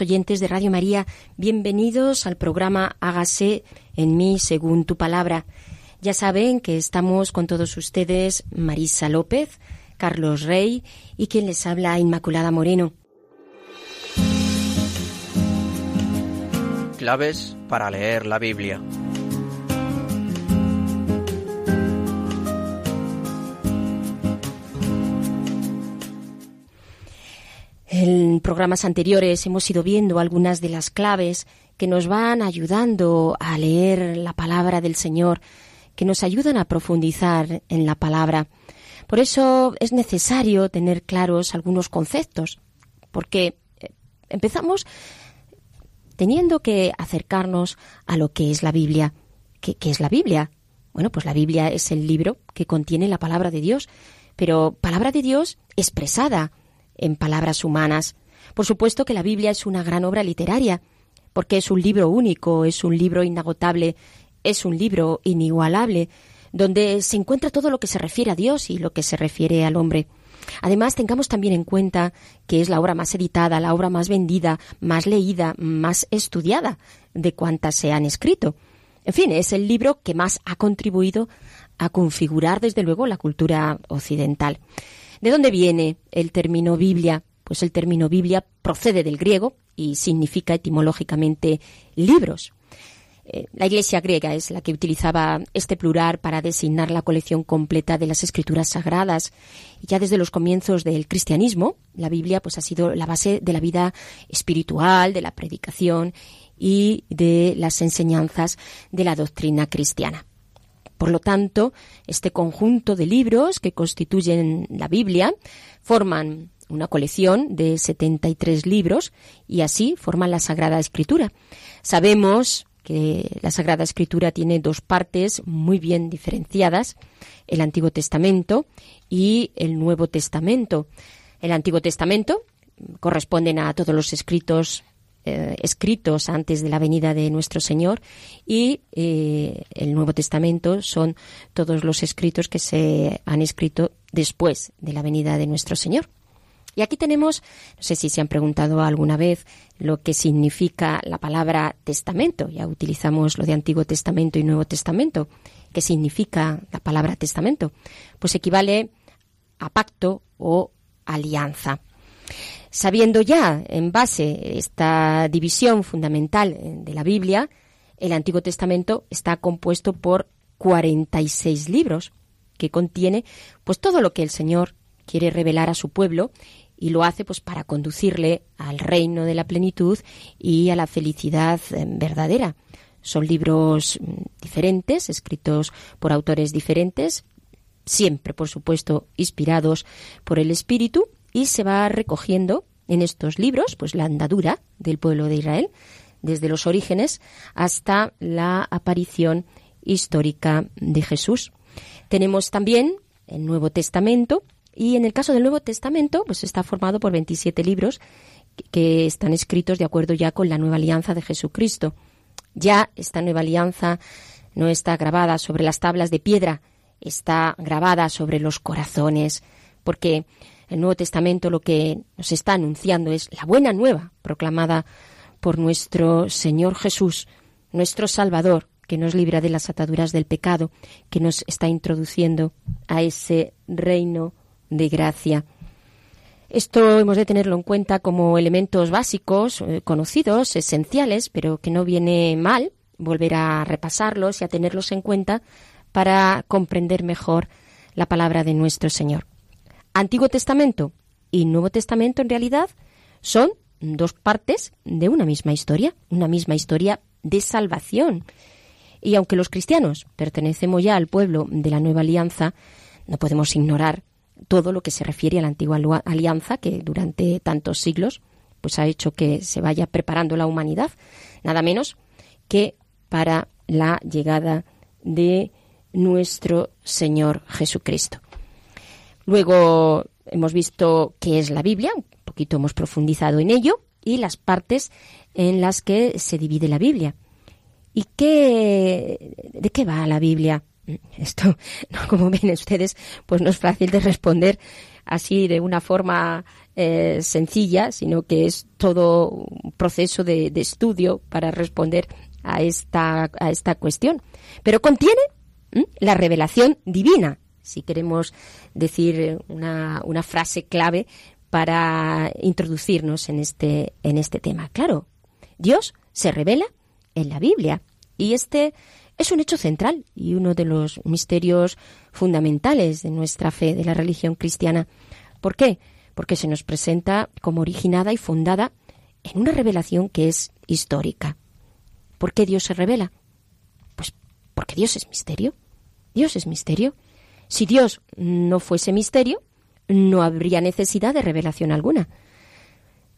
Oyentes de Radio María, bienvenidos al programa Hágase en mí según tu palabra. Ya saben que estamos con todos ustedes Marisa López, Carlos Rey y quien les habla Inmaculada Moreno. Claves para leer la Biblia. En programas anteriores hemos ido viendo algunas de las claves que nos van ayudando a leer la palabra del Señor, que nos ayudan a profundizar en la palabra. Por eso es necesario tener claros algunos conceptos, porque eh, empezamos teniendo que acercarnos a lo que es la Biblia. ¿Qué, qué es la Biblia? Bueno, pues la Biblia es el libro que contiene la palabra de Dios, pero palabra de Dios expresada en palabras humanas. Por supuesto que la Biblia es una gran obra literaria, porque es un libro único, es un libro inagotable, es un libro inigualable, donde se encuentra todo lo que se refiere a Dios y lo que se refiere al hombre. Además, tengamos también en cuenta que es la obra más editada, la obra más vendida, más leída, más estudiada de cuantas se han escrito. En fin, es el libro que más ha contribuido a configurar, desde luego, la cultura occidental. ¿De dónde viene el término Biblia? Pues el término Biblia procede del griego y significa etimológicamente libros. Eh, La Iglesia griega es la que utilizaba este plural para designar la colección completa de las escrituras sagradas. Y ya desde los comienzos del cristianismo, la Biblia pues ha sido la base de la vida espiritual, de la predicación y de las enseñanzas de la doctrina cristiana. Por lo tanto, este conjunto de libros que constituyen la Biblia forman una colección de 73 libros y así forman la Sagrada Escritura. Sabemos que la Sagrada Escritura tiene dos partes muy bien diferenciadas, el Antiguo Testamento y el Nuevo Testamento. El Antiguo Testamento corresponden a todos los escritos eh, escritos antes de la venida de nuestro Señor y eh, el Nuevo Testamento son todos los escritos que se han escrito después de la venida de nuestro Señor. Y aquí tenemos, no sé si se han preguntado alguna vez lo que significa la palabra testamento. Ya utilizamos lo de Antiguo Testamento y Nuevo Testamento. ¿Qué significa la palabra testamento? Pues equivale a pacto o alianza. Sabiendo ya en base esta división fundamental de la Biblia, el Antiguo Testamento está compuesto por 46 libros que contiene pues todo lo que el Señor quiere revelar a su pueblo y lo hace pues para conducirle al reino de la plenitud y a la felicidad eh, verdadera. Son libros mm, diferentes, escritos por autores diferentes, siempre, por supuesto, inspirados por el Espíritu, y se va recogiendo en estos libros pues la andadura del pueblo de Israel, desde los orígenes hasta la aparición histórica de Jesús. Tenemos también el Nuevo Testamento, y en el caso del Nuevo Testamento, pues está formado por 27 libros que están escritos de acuerdo ya con la nueva alianza de Jesucristo. Ya esta nueva alianza no está grabada sobre las tablas de piedra, está grabada sobre los corazones, porque el Nuevo Testamento lo que nos está anunciando es la buena nueva proclamada por nuestro Señor Jesús, nuestro Salvador, que nos libra de las ataduras del pecado, que nos está introduciendo a ese reino de gracia. Esto hemos de tenerlo en cuenta como elementos básicos, eh, conocidos, esenciales, pero que no viene mal volver a repasarlos y a tenerlos en cuenta para comprender mejor la palabra de nuestro Señor. Antiguo Testamento y Nuevo Testamento en realidad son dos partes de una misma historia, una misma historia de salvación. Y aunque los cristianos pertenecemos ya al pueblo de la nueva alianza, no podemos ignorar todo lo que se refiere a la antigua alianza que durante tantos siglos pues ha hecho que se vaya preparando la humanidad, nada menos que para la llegada de nuestro Señor Jesucristo. Luego hemos visto qué es la Biblia, un poquito hemos profundizado en ello, y las partes en las que se divide la Biblia. ¿Y qué, de qué va la Biblia? Esto, como ven ustedes, pues no es fácil de responder así de una forma eh, sencilla, sino que es todo un proceso de, estudio para responder a esta, a esta cuestión. Pero contiene la revelación divina, si queremos decir una, una frase clave para introducirnos en este, en este tema. Claro, Dios se revela en la Biblia y este es un hecho central y uno de los misterios fundamentales de nuestra fe, de la religión cristiana. ¿Por qué? Porque se nos presenta como originada y fundada en una revelación que es histórica. ¿Por qué Dios se revela? Pues porque Dios es misterio. Dios es misterio. Si Dios no fuese misterio, no habría necesidad de revelación alguna.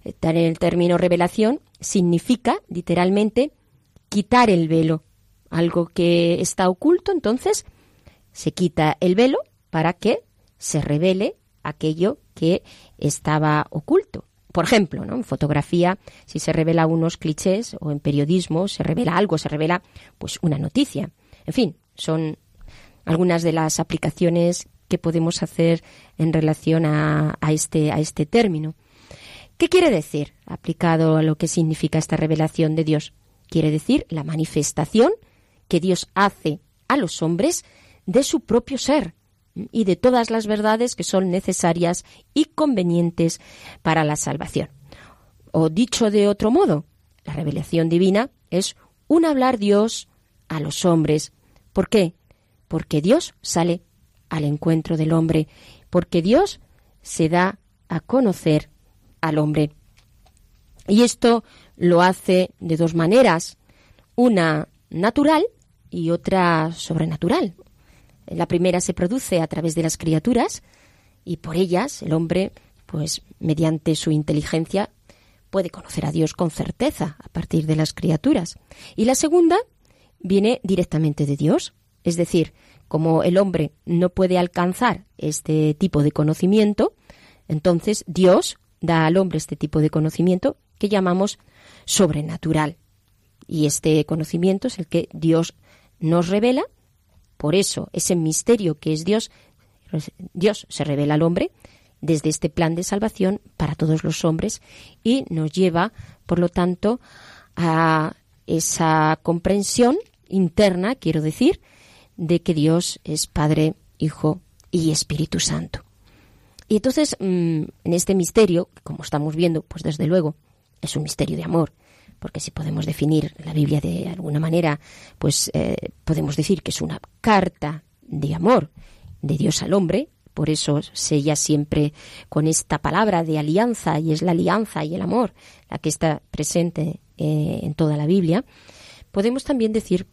El término revelación significa literalmente quitar el velo, algo que está oculto, entonces se quita el velo para que se revele aquello que estaba oculto. Por ejemplo, ¿no? en fotografía, si se revela unos clichés o en periodismo se revela algo, se revela pues una noticia. En fin, son algunas de las aplicaciones que podemos hacer en relación a, este, a este término. ¿Qué quiere decir aplicado a lo que significa esta revelación de Dios? Quiere decir la manifestación que Dios hace a los hombres de su propio ser y de todas las verdades que son necesarias y convenientes para la salvación. O dicho de otro modo, la revelación divina es un hablar Dios a los hombres. ¿Por qué? Porque Dios sale al encuentro del hombre, porque Dios se da a conocer al hombre. Y esto lo hace de dos maneras, una natural y otra sobrenatural. La primera se produce a través de las criaturas y por ellas el hombre, pues mediante su inteligencia, puede conocer a Dios con certeza a partir de las criaturas. Y la segunda viene directamente de Dios, es decir, como el hombre no puede alcanzar este tipo de conocimiento, entonces Dios da al hombre este tipo de conocimiento que llamamos sobrenatural. Y este conocimiento es el que Dios nos revela. Por eso, ese misterio que es Dios, Dios se revela al hombre desde este plan de salvación para todos los hombres y nos lleva, por lo tanto, a esa comprensión interna, quiero decir, de que Dios es Padre, Hijo y Espíritu Santo. Y entonces, mm, en este misterio, como estamos viendo, pues desde luego, es un misterio de amor, porque si podemos definir la Biblia de alguna manera, pues eh, podemos decir que es una carta de amor de Dios al hombre, por eso sella siempre con esta palabra de alianza, y es la alianza y el amor la que está presente eh, en toda la Biblia, podemos también decir,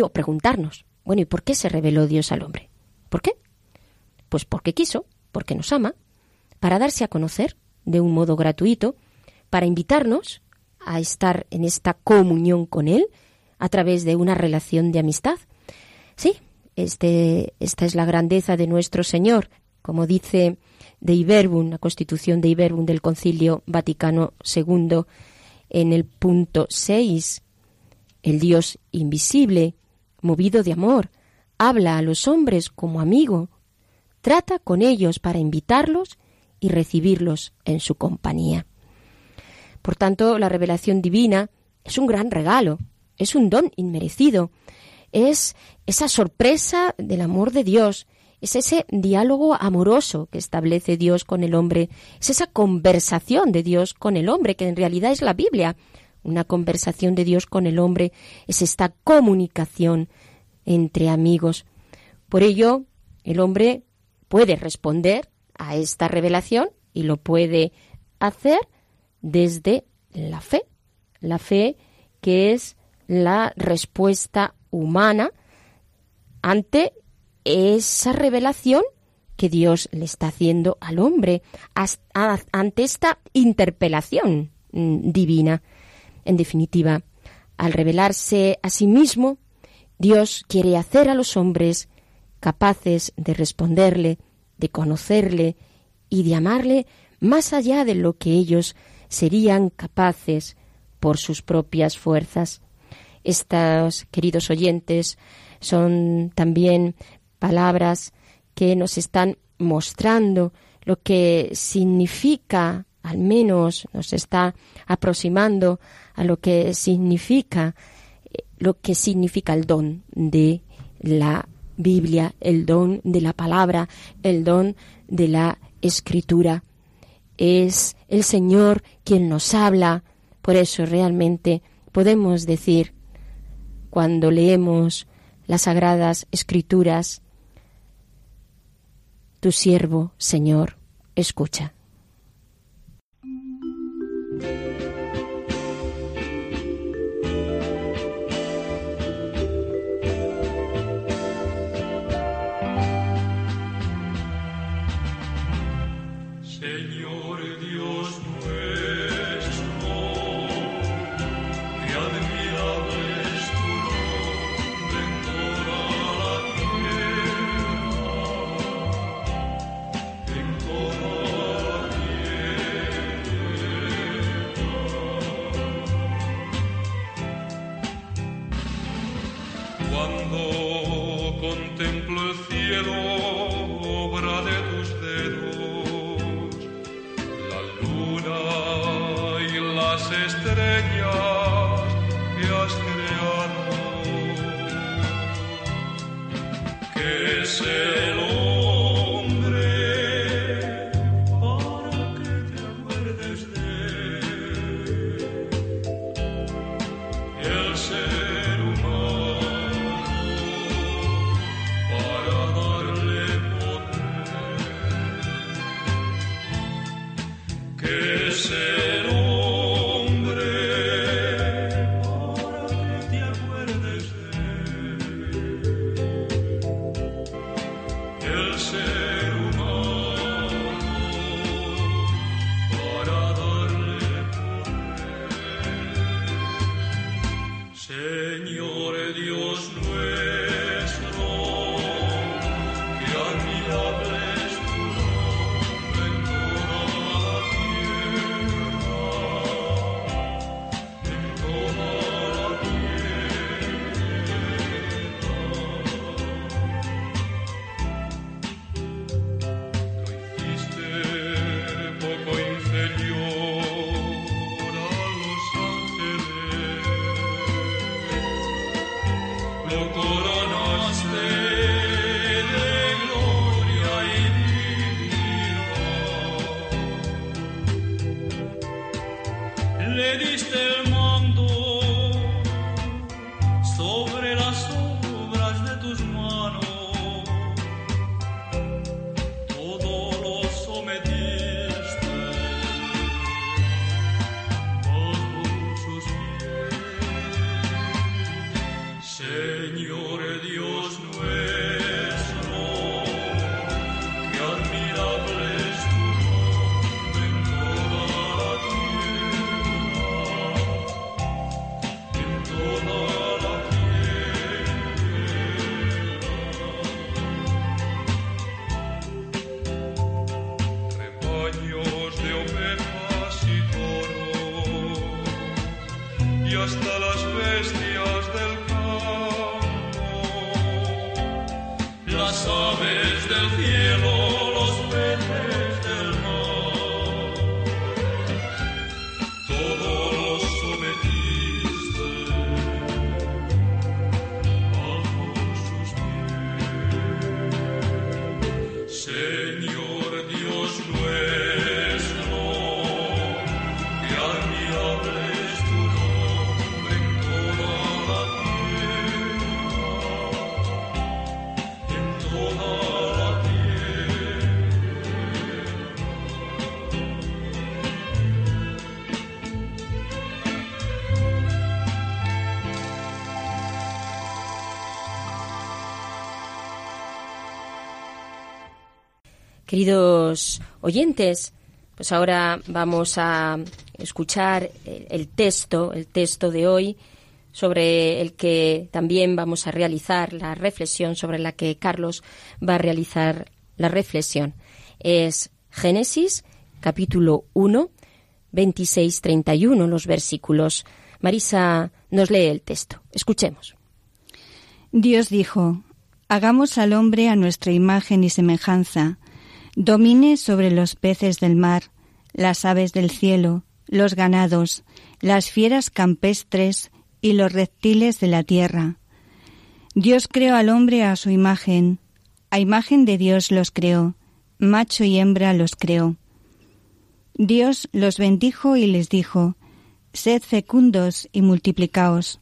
o preguntarnos, bueno, ¿y por qué se reveló Dios al hombre? ¿Por qué? Pues porque quiso, porque nos ama, para darse a conocer de un modo gratuito, para invitarnos a estar en esta comunión con Él a través de una relación de amistad. Sí, este, esta es la grandeza de nuestro Señor, como dice de Iberbun, la constitución de Iberbun del Concilio Vaticano II, en el punto 6. El Dios invisible, movido de amor, habla a los hombres como amigo, trata con ellos para invitarlos y recibirlos en su compañía. Por tanto, la revelación divina es un gran regalo, es un don inmerecido, es esa sorpresa del amor de Dios, Es ese diálogo amoroso que establece Dios con el hombre, es esa conversación de Dios con el hombre, que en realidad es la Biblia. Una conversación de Dios con el hombre es esta comunicación entre amigos. Por ello, el hombre puede responder a esta revelación y lo puede hacer desde la fe. La fe que es la respuesta humana ante esa revelación que Dios le está haciendo al hombre ante esta interpelación mm, divina. En definitiva, al revelarse a sí mismo, Dios quiere hacer a los hombres capaces de responderle, de conocerle y de amarle más allá de lo que ellos serían capaces por sus propias fuerzas. Estos, queridos oyentes, son también palabras que nos están mostrando lo que significa, al menos nos está aproximando a lo que significa lo que significa el don de la Biblia, el don de la palabra, el don de la escritura. Es el Señor quien nos habla, por eso realmente podemos decir, cuando leemos las sagradas escrituras, tu siervo, Señor, escucha. Queridos oyentes, pues ahora vamos a escuchar el texto, el texto de hoy, sobre el que también vamos a realizar la reflexión, sobre la que Carlos va a realizar la reflexión. Es Génesis, capítulo 1, 26-31, los versículos. Marisa nos lee el texto. Escuchemos. Dios dijo, Hagamos al hombre a nuestra imagen y semejanza, domine sobre los peces del mar, las aves del cielo, los ganados, las fieras campestres y los reptiles de la tierra. Dios creó al hombre a su imagen, a imagen de Dios los creó, macho y hembra los creó. Dios los bendijo y les dijo, Sed fecundos y multiplicaos,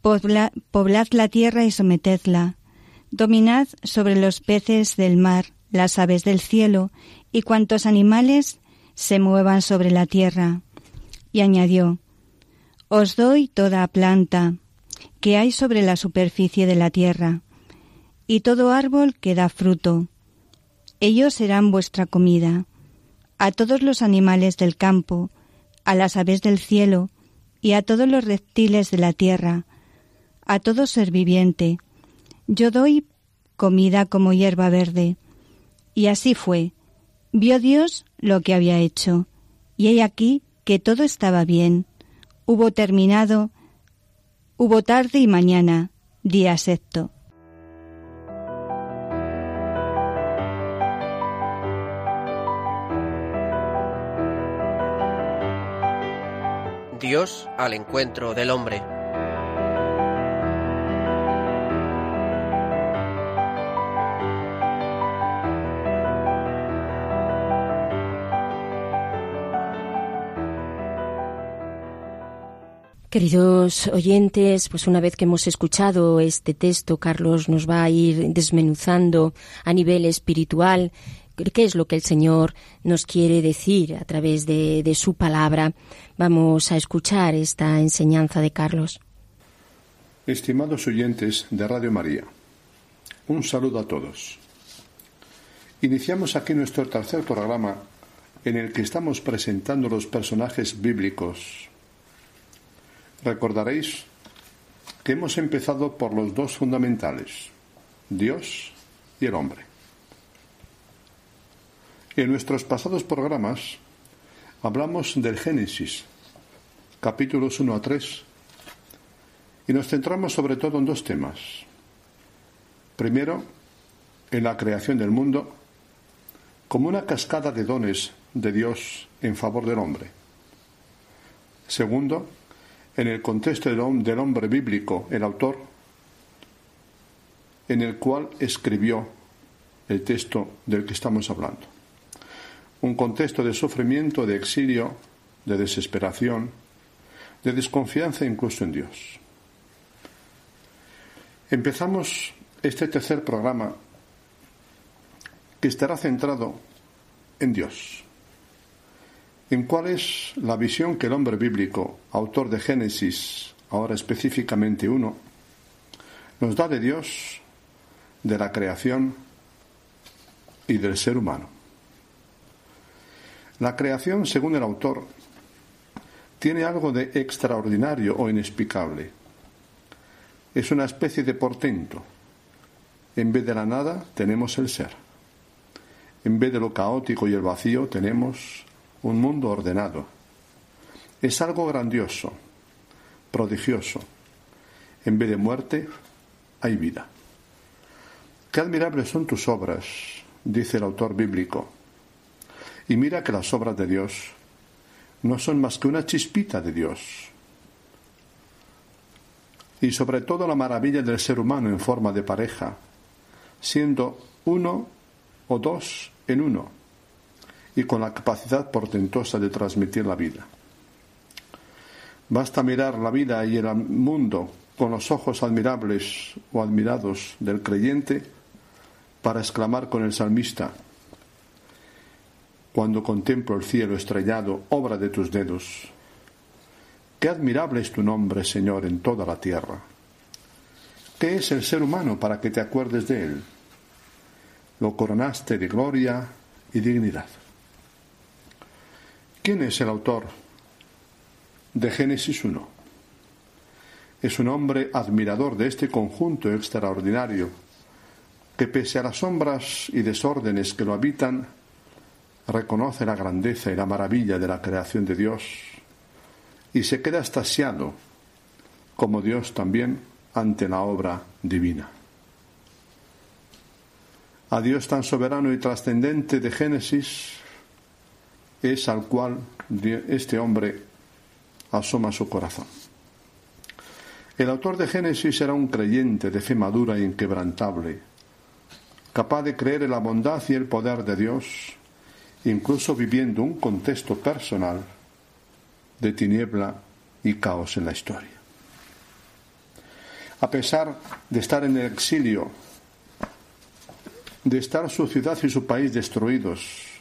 poblad la tierra y sometedla, Dominad sobre los peces del mar, las aves del cielo y cuantos animales se muevan sobre la tierra. Y añadió, Os doy toda planta que hay sobre la superficie de la tierra, y todo árbol que da fruto. Ellos serán vuestra comida. A todos los animales del campo, a las aves del cielo, y a todos los reptiles de la tierra, a todo ser viviente, yo doy comida como hierba verde. Y así fue. Vio Dios lo que había hecho, y he aquí que todo estaba bien. Hubo terminado, hubo tarde y mañana, día sexto. Dios al encuentro del hombre. Queridos oyentes, pues una vez que hemos escuchado este texto, Carlos nos va a ir desmenuzando a nivel espiritual qué es lo que el Señor nos quiere decir a través de, de su palabra. Vamos a escuchar esta enseñanza de Carlos. Estimados oyentes de Radio María, un saludo a todos. Iniciamos aquí nuestro tercer programa en el que estamos presentando los personajes bíblicos Recordaréis que hemos empezado por los dos fundamentales, Dios y el hombre. En nuestros pasados programas hablamos del Génesis, capítulos 1 a 3, y nos centramos sobre todo en dos temas. Primero, en la creación del mundo, como una cascada de dones de Dios en favor del hombre. Segundo, en el contexto del hombre bíblico, el autor, en el cual escribió el texto del que estamos hablando. Un contexto de sufrimiento, de exilio, de desesperación, de desconfianza incluso en Dios. Empezamos este tercer programa que estará centrado en Dios en cuál es la visión que el hombre bíblico, autor de Génesis, ahora específicamente uno, nos da de Dios, de la creación y del ser humano. La creación, según el autor, tiene algo de extraordinario o inexplicable. Es una especie de portento. En vez de la nada tenemos el ser. En vez de lo caótico y el vacío tenemos un mundo ordenado. Es algo grandioso, prodigioso. En vez de muerte, hay vida. Qué admirables son tus obras, dice el autor bíblico. Y mira que las obras de Dios no son más que una chispita de Dios. Y sobre todo la maravilla del ser humano en forma de pareja, siendo uno o dos en uno y con la capacidad portentosa de transmitir la vida. Basta mirar la vida y el mundo con los ojos admirables o admirados del creyente para exclamar con el salmista, cuando contemplo el cielo estrellado, obra de tus dedos, qué admirable es tu nombre, Señor, en toda la tierra. ¿Qué es el ser humano para que te acuerdes de él? Lo coronaste de gloria y dignidad. ¿Quién es el autor de Génesis 1? Es un hombre admirador de este conjunto extraordinario que pese a las sombras y desórdenes que lo habitan, reconoce la grandeza y la maravilla de la creación de Dios y se queda estasiado, como Dios también, ante la obra divina. A Dios tan soberano y trascendente de Génesis es al cual este hombre asoma su corazón. El autor de Génesis era un creyente de fe madura e inquebrantable, capaz de creer en la bondad y el poder de Dios, incluso viviendo un contexto personal de tiniebla y caos en la historia. A pesar de estar en el exilio, de estar su ciudad y su país destruidos,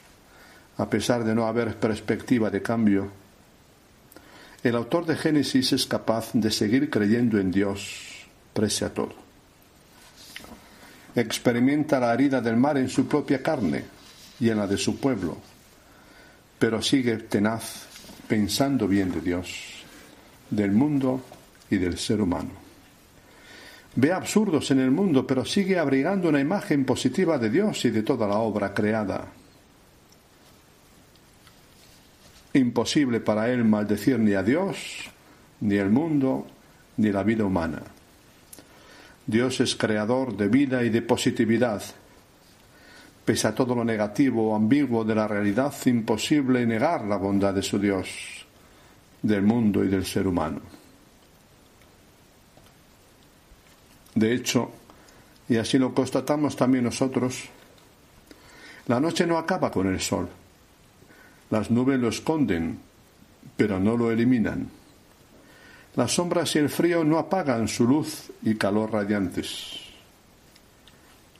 a pesar de no haber perspectiva de cambio, el autor de Génesis es capaz de seguir creyendo en Dios prese a todo. Experimenta la herida del mar en su propia carne y en la de su pueblo, pero sigue tenaz pensando bien de Dios, del mundo y del ser humano. Ve absurdos en el mundo, pero sigue abrigando una imagen positiva de Dios y de toda la obra creada. Imposible para él maldecir ni a Dios, ni el mundo, ni la vida humana. Dios es creador de vida y de positividad. Pese a todo lo negativo o ambiguo de la realidad, imposible negar la bondad de su Dios, del mundo y del ser humano. De hecho, y así lo constatamos también nosotros, la noche no acaba con el sol. Las nubes lo esconden, pero no lo eliminan. Las sombras y el frío no apagan su luz y calor radiantes.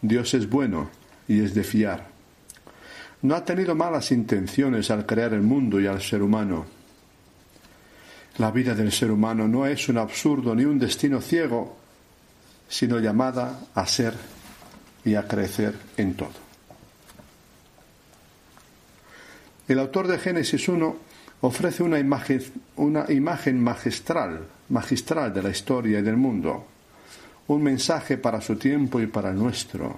Dios es bueno y es de fiar. No ha tenido malas intenciones al crear el mundo y al ser humano. La vida del ser humano no es un absurdo ni un destino ciego, sino llamada a ser y a crecer en todo. El autor de Génesis 1 ofrece una imagen, magistral, magistral de la historia y del mundo, un mensaje para su tiempo y para nuestro,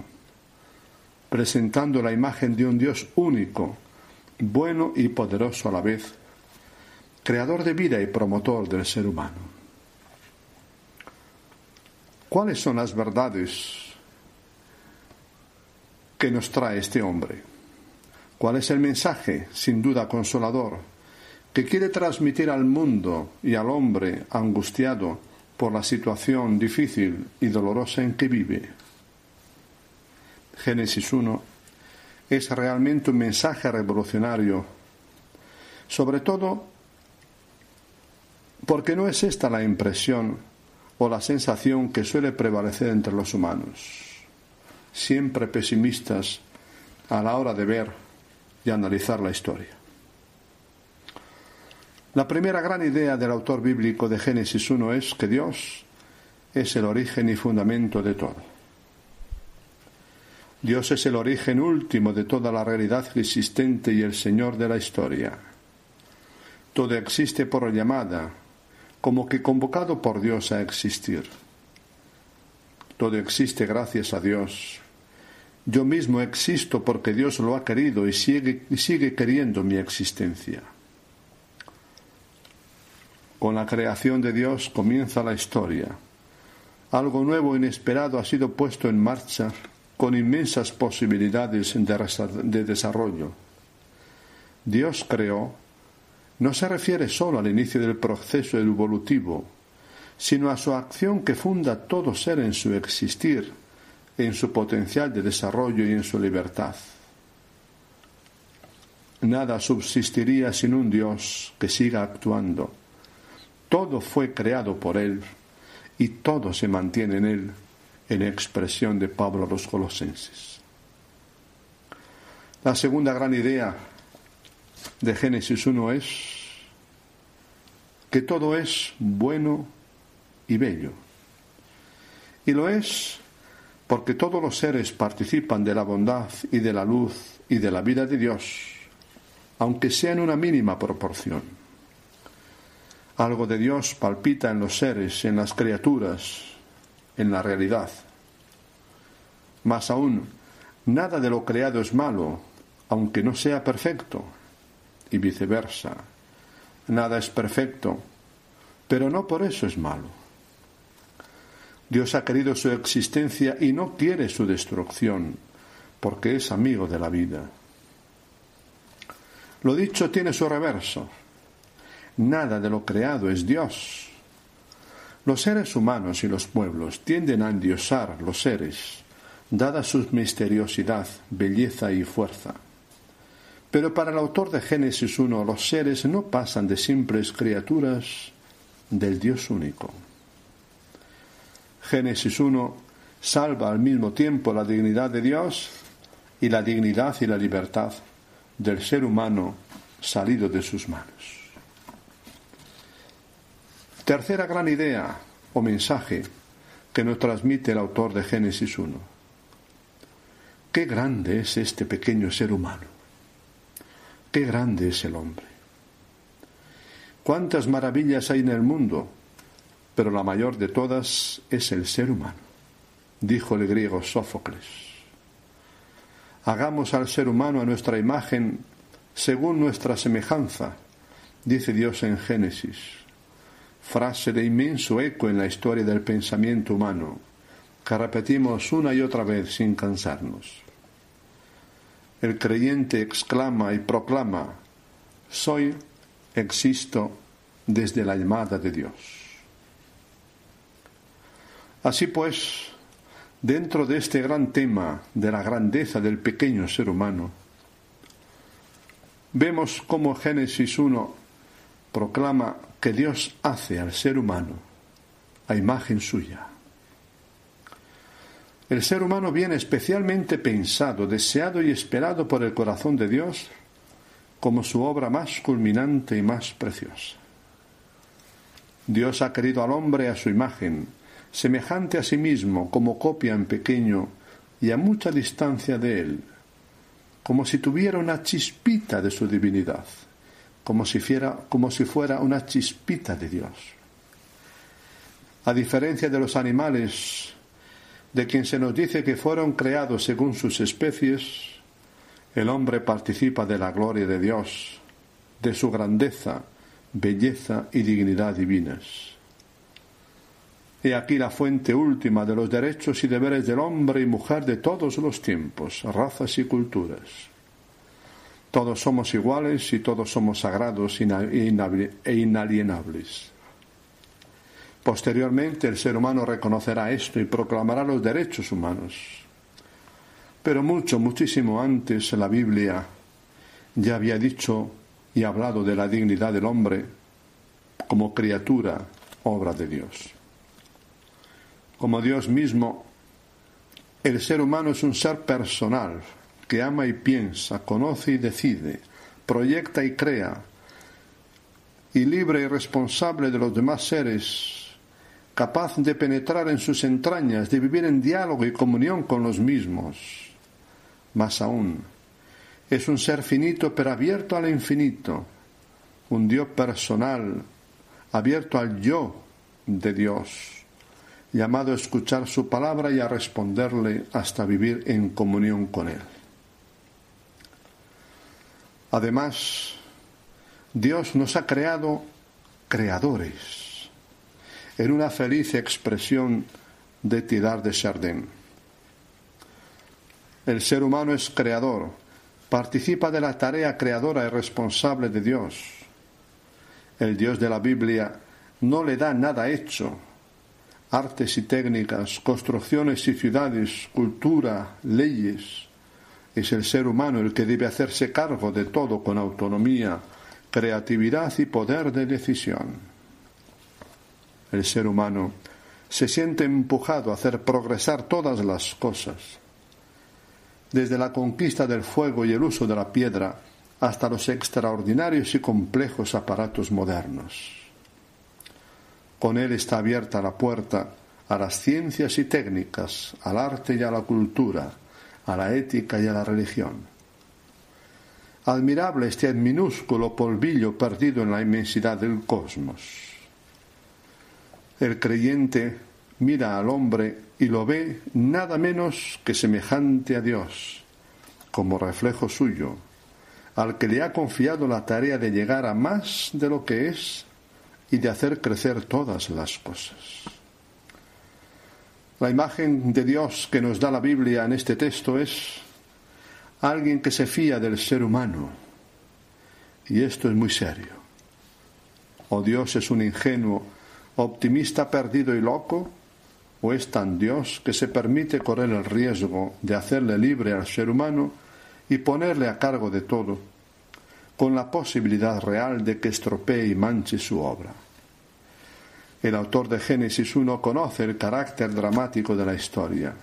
presentando la imagen de un Dios único, bueno y poderoso a la vez, creador de vida y promotor del ser humano. ¿Cuáles son las verdades que nos trae este hombre? ¿Cuál es el mensaje, sin duda consolador, que quiere transmitir al mundo y al hombre angustiado por la situación difícil y dolorosa en que vive? Génesis 1 es realmente un mensaje revolucionario, sobre todo porque no es esta la impresión o la sensación que suele prevalecer entre los humanos, siempre pesimistas a la hora de ver y analizar la historia. La primera gran idea del autor bíblico de Génesis 1 es que Dios es el origen y fundamento de todo. Dios es el origen último de toda la realidad existente y el Señor de la historia. Todo existe por llamada, como que convocado por Dios a existir. Todo existe gracias a Dios, yo mismo existo porque Dios lo ha querido y sigue, sigue queriendo mi existencia. Con la creación de Dios comienza la historia. Algo nuevo e inesperado ha sido puesto en marcha con inmensas posibilidades de desarrollo. Dios creó no se refiere solo al inicio del proceso evolutivo, sino a su acción que funda todo ser en su existir en su potencial de desarrollo y en su libertad. Nada subsistiría sin un Dios que siga actuando. Todo fue creado por Él y todo se mantiene en Él, en expresión de Pablo a los colosenses. La segunda gran idea de Génesis 1 es que todo es bueno y bello. Y lo es porque todos los seres participan de la bondad y de la luz y de la vida de Dios, aunque sea en una mínima proporción. Algo de Dios palpita en los seres, en las criaturas, en la realidad. Más aún, nada de lo creado es malo, aunque no sea perfecto, y viceversa. Nada es perfecto, pero no por eso es malo. Dios ha querido su existencia y no quiere su destrucción, porque es amigo de la vida. Lo dicho tiene su reverso. Nada de lo creado es Dios. Los seres humanos y los pueblos tienden a endiosar los seres, dada su misteriosidad, belleza y fuerza. Pero para el autor de Génesis 1, los seres no pasan de simples criaturas del Dios único. Génesis 1 salva al mismo tiempo la dignidad de Dios y la dignidad y la libertad del ser humano salido de sus manos. Tercera gran idea o mensaje que nos transmite el autor de Génesis 1. Qué grande es este pequeño ser humano. Qué grande es el hombre. Cuántas maravillas hay en el mundo, pero la mayor de todas es el ser humano, dijo el griego Sófocles. Hagamos al ser humano a nuestra imagen según nuestra semejanza, dice Dios en Génesis, frase de inmenso eco en la historia del pensamiento humano, que repetimos una y otra vez sin cansarnos. El creyente exclama y proclama, soy, existo desde la llamada de Dios. Así pues, dentro de este gran tema de la grandeza del pequeño ser humano, vemos cómo Génesis 1 proclama que Dios hace al ser humano a imagen suya. El ser humano viene especialmente pensado, deseado y esperado por el corazón de Dios como su obra más culminante y más preciosa. Dios ha querido al hombre a su imagen, semejante a sí mismo, como copia en pequeño y a mucha distancia de él, como si tuviera una chispita de su divinidad, como si, como si fuera una chispita de Dios. A diferencia de los animales, de quien se nos dice que fueron creados según sus especies, el hombre participa de la gloria de Dios, de su grandeza, belleza y dignidad divinas. He aquí la fuente última de los derechos y deberes del hombre y mujer de todos los tiempos, razas y culturas. Todos somos iguales y todos somos sagrados e inalienables. Posteriormente el ser humano reconocerá esto y proclamará los derechos humanos. Pero mucho, muchísimo antes la Biblia ya había dicho y hablado de la dignidad del hombre como criatura, obra de Dios como Dios mismo, el ser humano es un ser personal que ama y piensa, conoce y decide, proyecta y crea, y libre y responsable de los demás seres, capaz de penetrar en sus entrañas, de vivir en diálogo y comunión con los mismos. Más aún, es un ser finito pero abierto al infinito, un Dios personal, abierto al yo de Dios llamado a escuchar su palabra y a responderle hasta vivir en comunión con Él. Además, Dios nos ha creado creadores, en una feliz expresión de Tidar de Chardin. El ser humano es creador, participa de la tarea creadora y responsable de Dios. El Dios de la Biblia no le da nada hecho, artes y técnicas, construcciones y ciudades, cultura, leyes. Es el ser humano el que debe hacerse cargo de todo con autonomía, creatividad y poder de decisión. El ser humano se siente empujado a hacer progresar todas las cosas, desde la conquista del fuego y el uso de la piedra hasta los extraordinarios y complejos aparatos modernos. Con él está abierta la puerta a las ciencias y técnicas, al arte y a la cultura, a la ética y a la religión. Admirable este minúsculo polvillo perdido en la inmensidad del cosmos. El creyente mira al hombre y lo ve nada menos que semejante a Dios, como reflejo suyo, al que le ha confiado la tarea de llegar a más de lo que es y de hacer crecer todas las cosas. La imagen de Dios que nos da la Biblia en este texto es alguien que se fía del ser humano. Y esto es muy serio. O Dios es un ingenuo, optimista perdido y loco, o es tan Dios que se permite correr el riesgo de hacerle libre al ser humano y ponerle a cargo de todo, con la posibilidad real de que estropee y manche su obra. El autor de Génesis 1 conoce el carácter dramático de la historia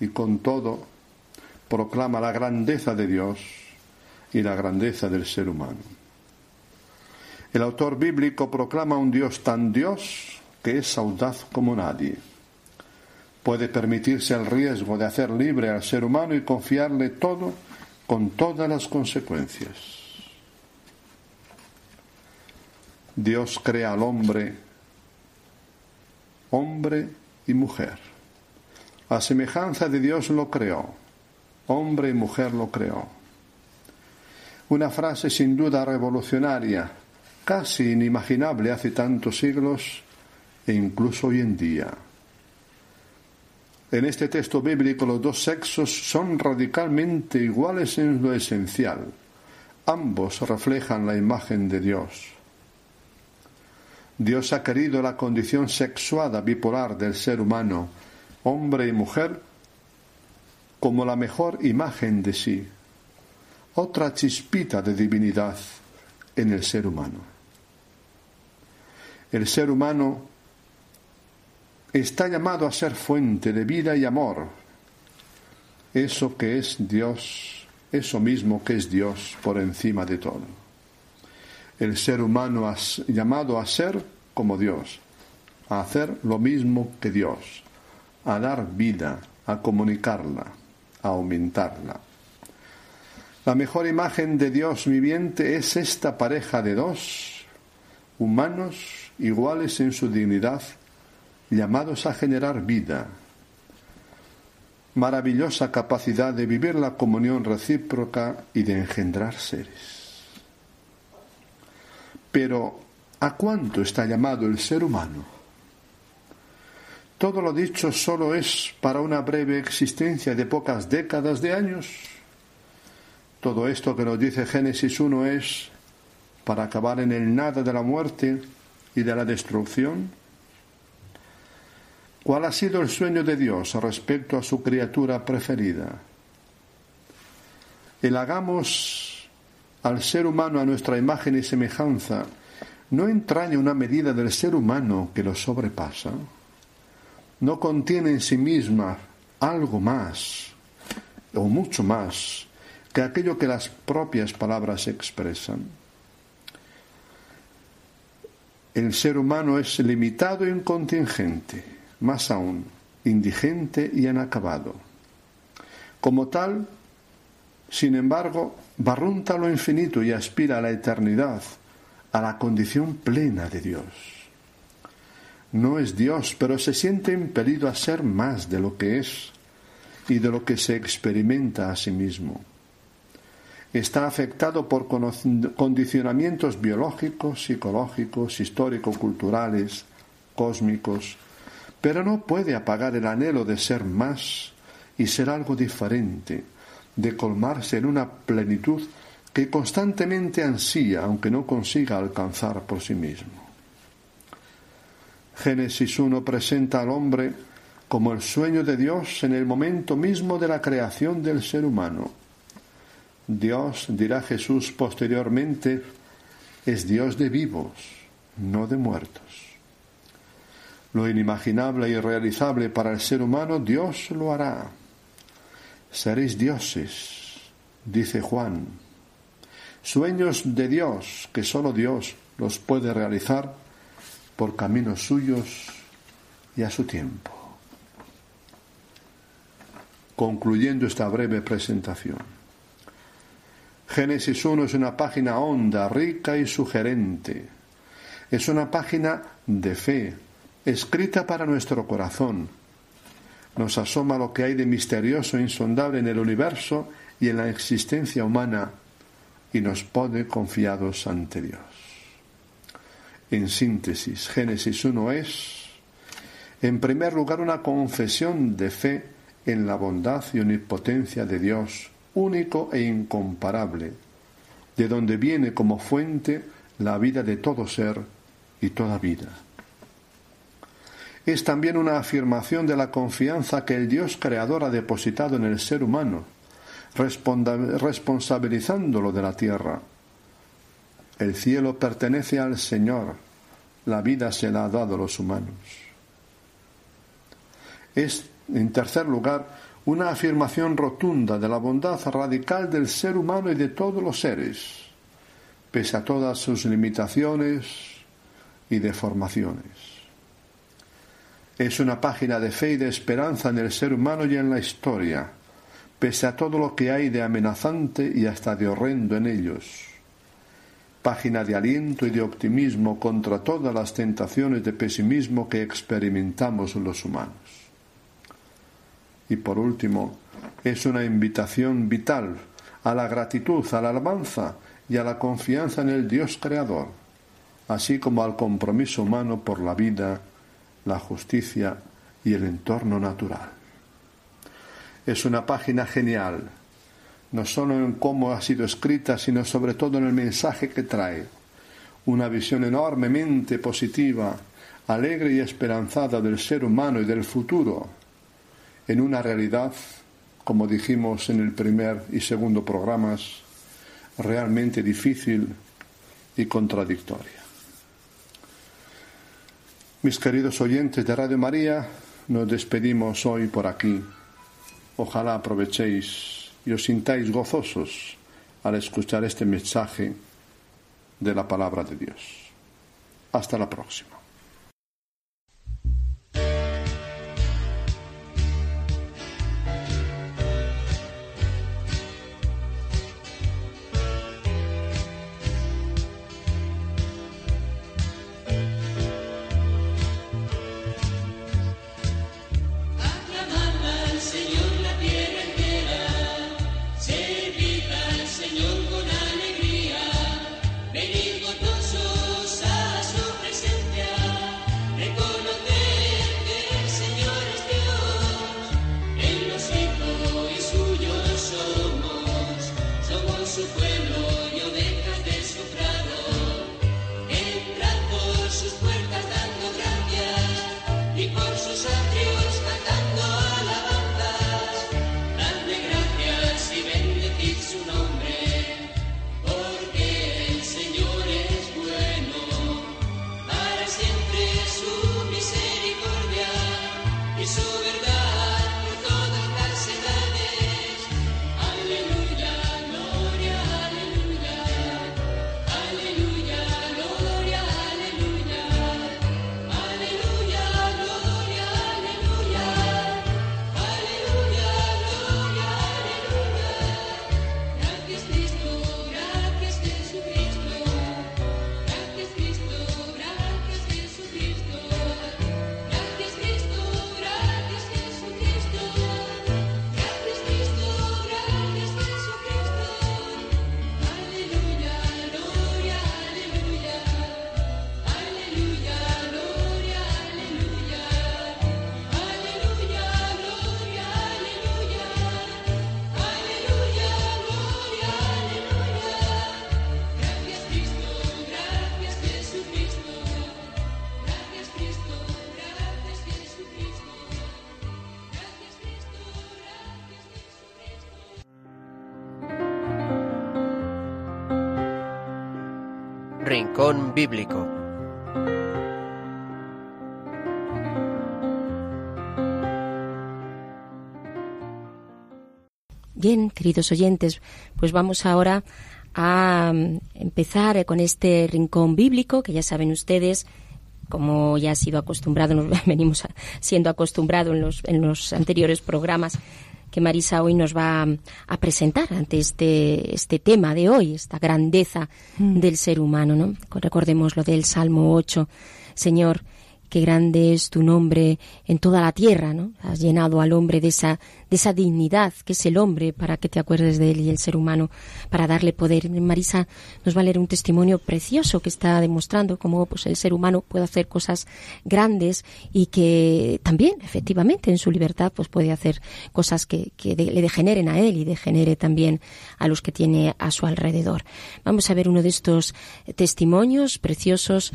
y con todo proclama la grandeza de Dios y la grandeza del ser humano. El autor bíblico proclama un Dios tan Dios que es audaz como nadie. Puede permitirse el riesgo de hacer libre al ser humano y confiarle todo con todas las consecuencias. Dios crea al hombre, hombre y mujer. A semejanza de Dios lo creó hombre y mujer lo creó. Una frase sin duda revolucionaria, casi inimaginable hace tantos siglos e incluso hoy en día. En este texto bíblico los dos sexos son radicalmente iguales en lo esencial. Ambos reflejan la imagen de Dios. Dios ha querido la condición sexuada bipolar del ser humano, hombre y mujer, como la mejor imagen de sí, otra chispita de divinidad en el ser humano. El ser humano está llamado a ser fuente de vida y amor, eso que es Dios, eso mismo que es Dios por encima de todo. El ser humano llamado a ser como Dios, a hacer lo mismo que Dios, a dar vida, a comunicarla aumentarla. La mejor imagen de Dios viviente es esta pareja de dos humanos iguales en su dignidad, llamados a generar vida. Maravillosa capacidad de vivir la comunión recíproca y de engendrar seres. Pero, ¿a cuánto está llamado el ser humano? Todo lo dicho solo es para una breve existencia de pocas décadas de años. Todo esto que nos dice Génesis 1 es para acabar en el nada de la muerte y de la destrucción. ¿Cuál ha sido el sueño de Dios respecto a su criatura preferida? El hagamos al ser humano a nuestra imagen y semejanza no entraña una medida del ser humano que lo sobrepasa no contiene en sí misma algo más o mucho más que aquello que las propias palabras expresan. El ser humano es limitado y contingente, más aún, indigente y inacabado. Como tal, sin embargo, barrunta lo infinito y aspira a la eternidad, a la condición plena de Dios no es Dios, pero se siente impelido a ser más de lo que es y de lo que se experimenta a sí mismo. Está afectado por condicionamientos biológicos, psicológicos, histórico-culturales, cósmicos, pero no puede apagar el anhelo de ser más y ser algo diferente, de colmarse en una plenitud que constantemente ansía, aunque no consiga alcanzar por sí mismo. Génesis 1 presenta al hombre como el sueño de Dios en el momento mismo de la creación del ser humano. Dios, dirá Jesús posteriormente, es Dios de vivos, no de muertos. Lo inimaginable y irrealizable para el ser humano, Dios lo hará. Seréis dioses, dice Juan. Sueños de Dios que solo Dios los puede realizar por caminos suyos y a su tiempo. Concluyendo esta breve presentación. Génesis 1 es una página honda, rica y sugerente. Es una página de fe, escrita para nuestro corazón. Nos asoma lo que hay de misterioso e insondable en el universo y en la existencia humana y nos pone confiados ante Dios. En síntesis, Génesis 1 es, en primer lugar, una confesión de fe en la bondad y omnipotencia de Dios, único e incomparable, de donde viene como fuente la vida de todo ser y toda vida. Es también una afirmación de la confianza que el Dios creador ha depositado en el ser humano, responsabilizándolo de la tierra. El cielo pertenece al Señor, la vida se la ha dado a los humanos. Es, en tercer lugar, una afirmación rotunda de la bondad radical del ser humano y de todos los seres, pese a todas sus limitaciones y deformaciones. Es una página de fe y de esperanza en el ser humano y en la historia, pese a todo lo que hay de amenazante y hasta de horrendo en ellos. Página de aliento y de optimismo contra todas las tentaciones de pesimismo que experimentamos los humanos. Y por último, es una invitación vital a la gratitud, a la alabanza y a la confianza en el Dios Creador, así como al compromiso humano por la vida la justicia y el entorno natural. Es una página genial, no solo en cómo ha sido escrita, sino sobre todo en el mensaje que trae. Una visión enormemente positiva, alegre y esperanzada del ser humano y del futuro, en una realidad, como dijimos en el primer y segundo programas, realmente difícil y contradictoria. Mis queridos oyentes de Radio María, nos despedimos hoy por aquí. Ojalá aprovechéis y os sintáis gozosos al escuchar este mensaje de la palabra de Dios. Hasta la próxima. Rincón Bíblico. Bien, queridos oyentes, pues vamos ahora a mm, empezar con este rincón bíblico, que ya saben ustedes como ya ha sido acostumbrado, nos venimos siendo acostumbrados en los, en los anteriores programas, que Marisa hoy nos va a, presentar ante este, este tema de hoy, esta grandeza mm. del ser humano, ¿no? Recordemos lo del Salmo 8. Señor, qué grande es tu nombre en toda la tierra, ¿no? Has llenado al hombre de esa, de esa dignidad que es el hombre para que te acuerdes de él y el ser humano, para darle poder. Marisa nos va a leer un testimonio precioso que está demostrando cómo pues, el ser humano puede hacer cosas grandes y que también, efectivamente, en su libertad, pues puede hacer cosas que, que le degeneren a él y degenere también a los que tiene a su alrededor. Vamos a ver uno de estos testimonios preciosos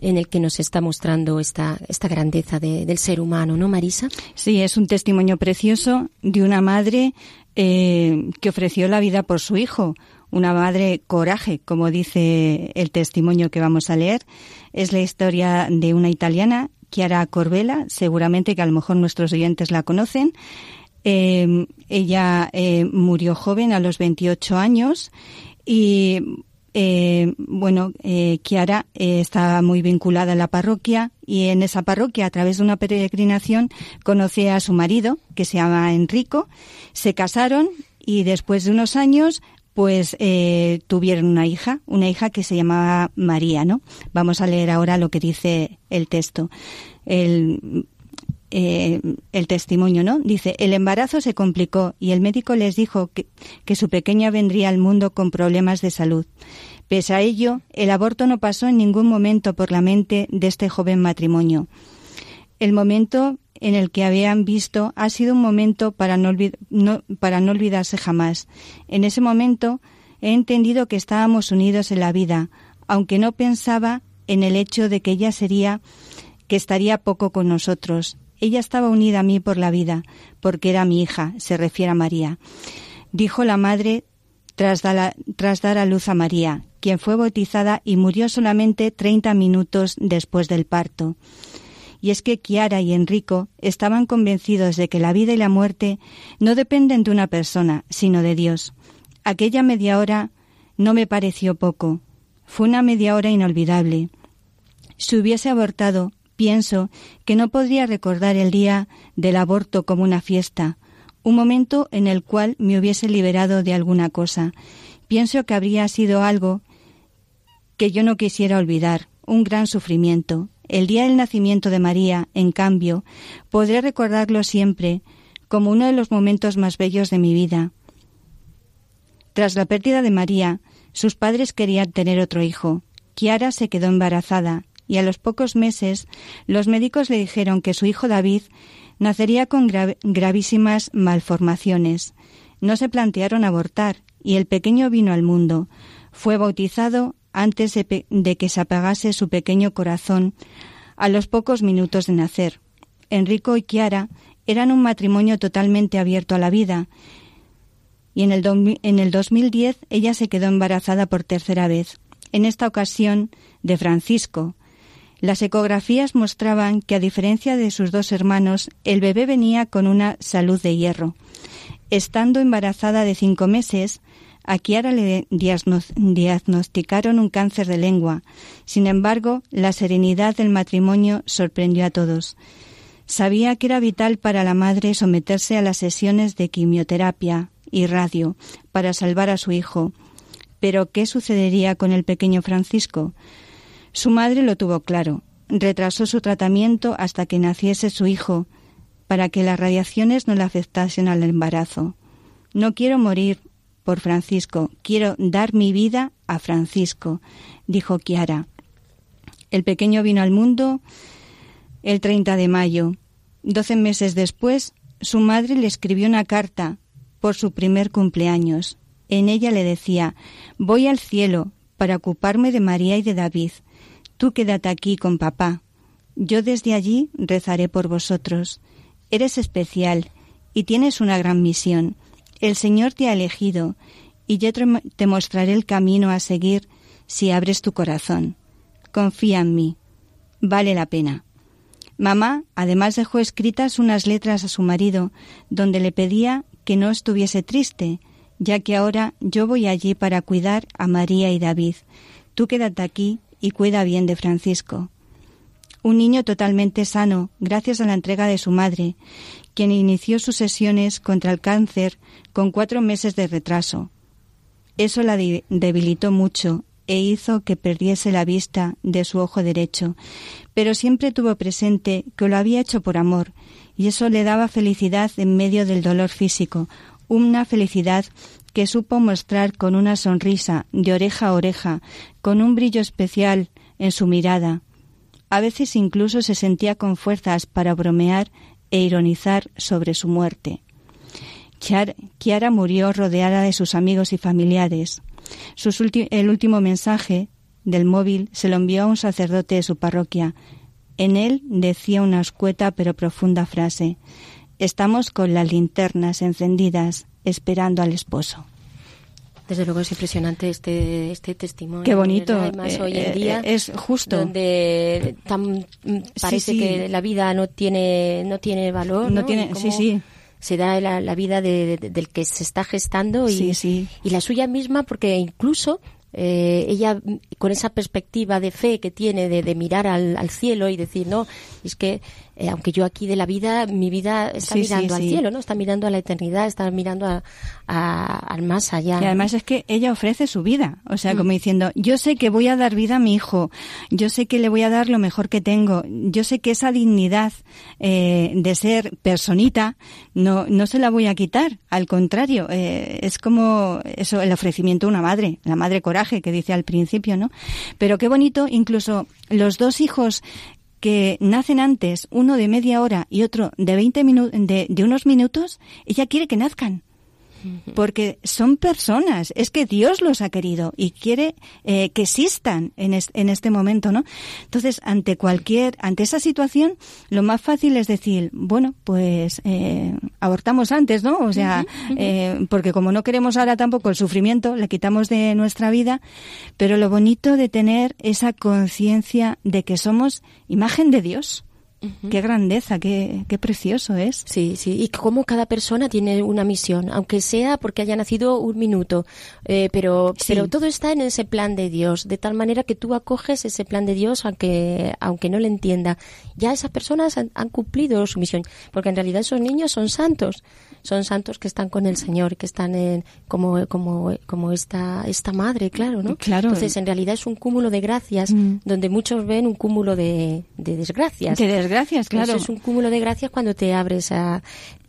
en el que nos está mostrando esta, esta grandeza del ser humano, ¿no, Marisa? Sí, es un testimonio precioso de una madre eh, que ofreció la vida por su hijo. Una madre coraje, como dice el testimonio que vamos a leer. Es la historia de una italiana, Chiara Corbella, seguramente que a lo mejor nuestros oyentes la conocen. Eh, ella eh, murió joven a los 28 años y eh, bueno, eh, Kiara eh, muy vinculada a la parroquia y en esa parroquia, a través de una peregrinación, conoce a su marido, que se llama Enrico. Se casaron y después de unos años, pues eh, tuvieron una hija, una hija que se llamaba María, ¿no? Vamos a leer ahora lo que dice el texto. El, eh, el testimonio, ¿no? Dice, el embarazo se complicó y el médico les dijo que, su pequeña vendría al mundo con problemas de salud. Pese a ello, el aborto no pasó en ningún momento por la mente de este joven matrimonio. El momento en el que habían visto ha sido un momento no, para no olvidarse jamás. En ese momento he entendido que estábamos unidos en la vida, aunque no pensaba en el hecho de que ella sería que estaría poco con nosotros. Ella estaba unida a mí por la vida, porque era mi hija, se refiere a María. Dijo la madre tras, dar a luz a María, quien fue bautizada y murió solamente 30 minutos después del parto. Y es que Kiara y Enrico estaban convencidos de que la vida y la muerte no dependen de una persona, sino de Dios. Aquella media hora no me pareció poco. Fue una media hora inolvidable. Si hubiese abortado, Pienso que no podría recordar el día del aborto como una fiesta, un momento en el cual me hubiese liberado de alguna cosa. Pienso que habría sido algo que yo no quisiera olvidar, un gran sufrimiento. El día del nacimiento de María, en cambio, podré recordarlo siempre como uno de los momentos más bellos de mi vida. Tras la pérdida de María, sus padres querían tener otro hijo. Kiara se quedó embarazada y a los pocos meses los médicos le dijeron que su hijo David nacería con gravísimas malformaciones. No se plantearon abortar y el pequeño vino al mundo. Fue bautizado antes de, que se apagase su pequeño corazón a los pocos minutos de nacer. Enrico y Chiara eran un matrimonio totalmente abierto a la vida y en el, en el 2010 ella se quedó embarazada por tercera vez, en esta ocasión de Francisco, las ecografías mostraban que, a diferencia de sus dos hermanos, el bebé venía con una salud de hierro. Estando embarazada de cinco meses, a Kiara le diagnosticaron un cáncer de lengua. Sin embargo, la serenidad del matrimonio sorprendió a todos. Sabía que era vital para la madre someterse a las sesiones de quimioterapia y radio para salvar a su hijo. Pero, ¿qué sucedería con el pequeño Francisco? Su madre lo tuvo claro. Retrasó su tratamiento hasta que naciese su hijo, para que las radiaciones no le afectasen al embarazo. No quiero morir por Francisco, quiero dar mi vida a Francisco, dijo Kiara. El pequeño vino al mundo el 30 de mayo. Doce meses después, su madre le escribió una carta por su primer cumpleaños. En ella le decía, voy al cielo para ocuparme de María y de David. Tú quédate aquí con papá. Yo desde allí rezaré por vosotros. Eres especial y tienes una gran misión. El Señor te ha elegido y yo te mostraré el camino a seguir si abres tu corazón. Confía en mí. Vale la pena. Mamá además dejó escritas unas letras a su marido donde le pedía que no estuviese triste, ya que ahora yo voy allí para cuidar a María y David. Tú quédate aquí y cuida bien de Francisco. un niño totalmente sano gracias a la entrega de su madre, quien inició sus sesiones contra el cáncer con cuatro meses de retraso. Eso la debilitó mucho e hizo que perdiese la vista de su ojo derecho, pero siempre tuvo presente que lo había hecho por amor, y eso le daba felicidad en medio del dolor físico, una felicidad que supo mostrar con una sonrisa de oreja a oreja, con un brillo especial en su mirada. A veces incluso se sentía con fuerzas para bromear e ironizar sobre su muerte. Chiara murió rodeada de sus amigos y familiares. el último mensaje del móvil se lo envió a un sacerdote de su parroquia. En él decía una escueta pero profunda frase Estamos con las linternas encendidas, esperando al esposo. Desde luego es impresionante este, este testimonio. Qué bonito. Además, hoy en eh, día es justo. Donde parece que la vida no tiene, no tiene valor. No, tiene, sí, sí. Se da la, vida del que se está gestando y, y la suya misma, porque incluso eh, ella con esa perspectiva de fe que tiene de, mirar al, cielo y decir no es que eh, aunque yo aquí de la vida mi vida está mirando al cielo no está mirando a la eternidad está mirando a, al más allá y además es que ella ofrece su vida o sea como mm. diciendo yo sé que voy a dar vida a mi hijo yo sé que le voy a dar lo mejor que tengo yo sé que esa dignidad eh, de ser personita no no se la voy a quitar al contrario es como eso el ofrecimiento de una madre la madre coral que dice al principio, ¿no? Pero qué bonito, incluso los dos hijos que nacen antes, uno de media hora y otro de 20 minutos, de unos minutos, ella quiere que nazcan porque son personas, es que Dios los ha querido y quiere eh, que existan en, en, este momento, ¿no? Entonces, ante cualquier, ante esa situación, lo más fácil es decir, bueno, pues eh, abortamos antes, ¿no? O sea, eh, porque como no queremos ahora tampoco el sufrimiento, le quitamos de nuestra vida, pero lo bonito de tener esa conciencia de que somos imagen de Dios Qué grandeza, qué, qué, precioso es. Sí, sí, y cómo cada persona tiene una misión, aunque sea porque haya nacido un minuto, eh, pero, pero todo está en ese plan de Dios, de tal manera que tú acoges ese plan de Dios aunque, aunque no le entienda. Ya esas personas han, cumplido su misión, porque en realidad esos niños son santos, son santos que están con el Señor, que están en, como, como, como esta, esta madre, claro, ¿no? Claro. Entonces en realidad es un cúmulo de gracias, mm. donde muchos ven un cúmulo de, de desgracias. De gracias, claro. es un cúmulo de gracias cuando te abres a,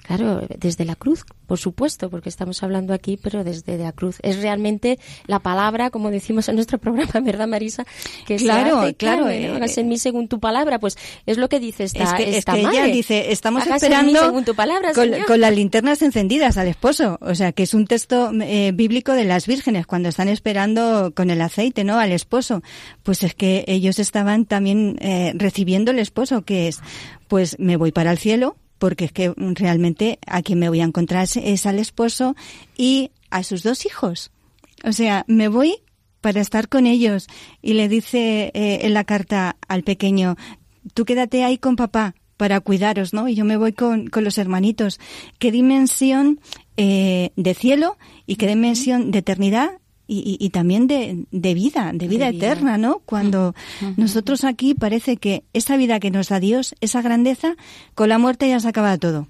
Claro, desde la cruz, por supuesto, porque estamos hablando aquí, pero desde la cruz. Es realmente la palabra, como decimos en nuestro programa, ¿verdad, Marisa? Que claro, claro. Eh, hagas en mí según tu palabra, pues es lo que dice esta, es que, ella dice, estamos esperando tu palabra, con, las linternas encendidas al esposo. O sea, que es un texto eh, bíblico de las vírgenes cuando están esperando con el aceite, ¿no? Al esposo. Pues es que ellos estaban también eh, recibiendo el esposo, que es, pues me voy para el cielo, porque es que realmente a quien me voy a encontrar es al esposo y a sus dos hijos. O sea, me voy para estar con ellos y le dice eh, en la carta al pequeño, tú quédate ahí con papá para cuidaros, ¿no? Y yo me voy con, con los hermanitos. ¿Qué dimensión eh, de cielo y qué dimensión de eternidad y, también de, de, vida, de vida eterna, ¿no? Cuando nosotros aquí parece que esa vida que nos da Dios, esa grandeza, con la muerte ya se acaba todo.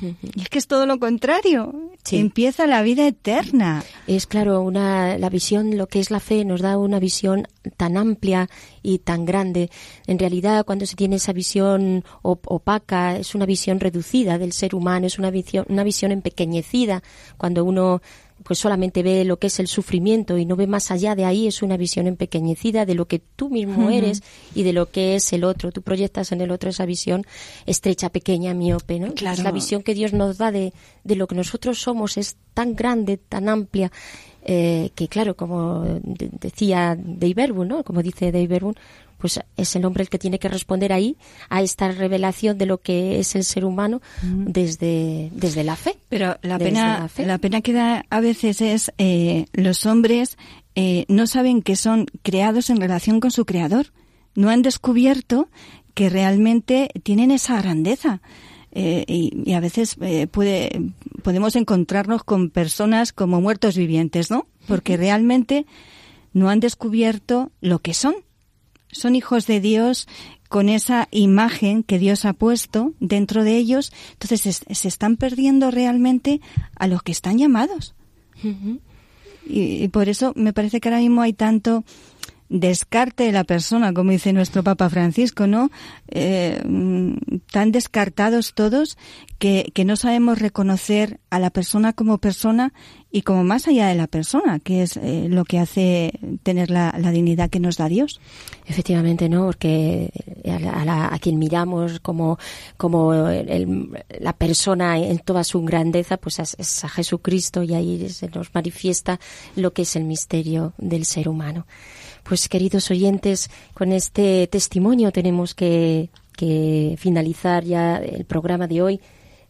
Y es que es todo lo contrario. Empieza la vida eterna. Es claro, una, la visión, lo que es la fe, nos da una visión tan amplia y tan grande. En realidad, cuando se tiene esa visión opaca, es una visión reducida del ser humano, es una visión, una visión empequeñecida. Cuando uno pues solamente ve lo que es el sufrimiento y no ve más allá de ahí, es una visión empequeñecida de lo que tú mismo eres y de lo que es el otro. Tú proyectas en el otro esa visión estrecha, pequeña, miope, ¿no? Claro. La visión que Dios nos da de, de lo que nosotros somos es tan grande, tan amplia, eh, que claro, como decía Dave ¿no? Como dice Dave pues es el hombre el que tiene que responder ahí a esta revelación de lo que es el ser humano desde, desde la fe. Pero la pena, la, pena que da a veces es eh, los hombres eh, no saben que son creados en relación con su creador. No han descubierto que realmente tienen esa grandeza. Eh, y, a veces puede, podemos encontrarnos con personas como muertos vivientes, ¿no? Porque realmente no han descubierto lo que son son hijos de Dios con esa imagen que Dios ha puesto dentro de ellos, entonces se, están perdiendo realmente a los que están llamados. y, y, por eso me parece que ahora mismo hay tanto descarte de la persona, como dice nuestro Papa Francisco, ¿no? Eh, tan descartados todos que, que, no sabemos reconocer a la persona como persona y como más allá de la persona, que es eh, lo que hace tener la, la, dignidad que nos da Dios. Efectivamente, ¿no? Porque a, a quien miramos como, como el, la persona en toda su grandeza, pues es, es a Jesucristo y ahí se nos manifiesta lo que es el misterio del ser humano. Pues queridos oyentes, con este testimonio tenemos que, finalizar ya el programa de hoy.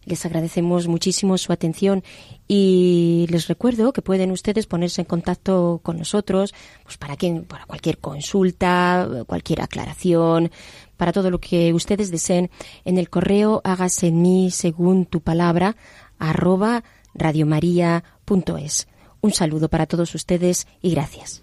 Les agradecemos muchísimo su atención y les recuerdo que pueden ustedes ponerse en contacto con nosotros pues para, quien, para cualquier consulta, cualquier aclaración, para todo lo que ustedes deseen en el correo hágase en mí según tu palabra arroba radiomaria.es. Un saludo para todos ustedes y gracias.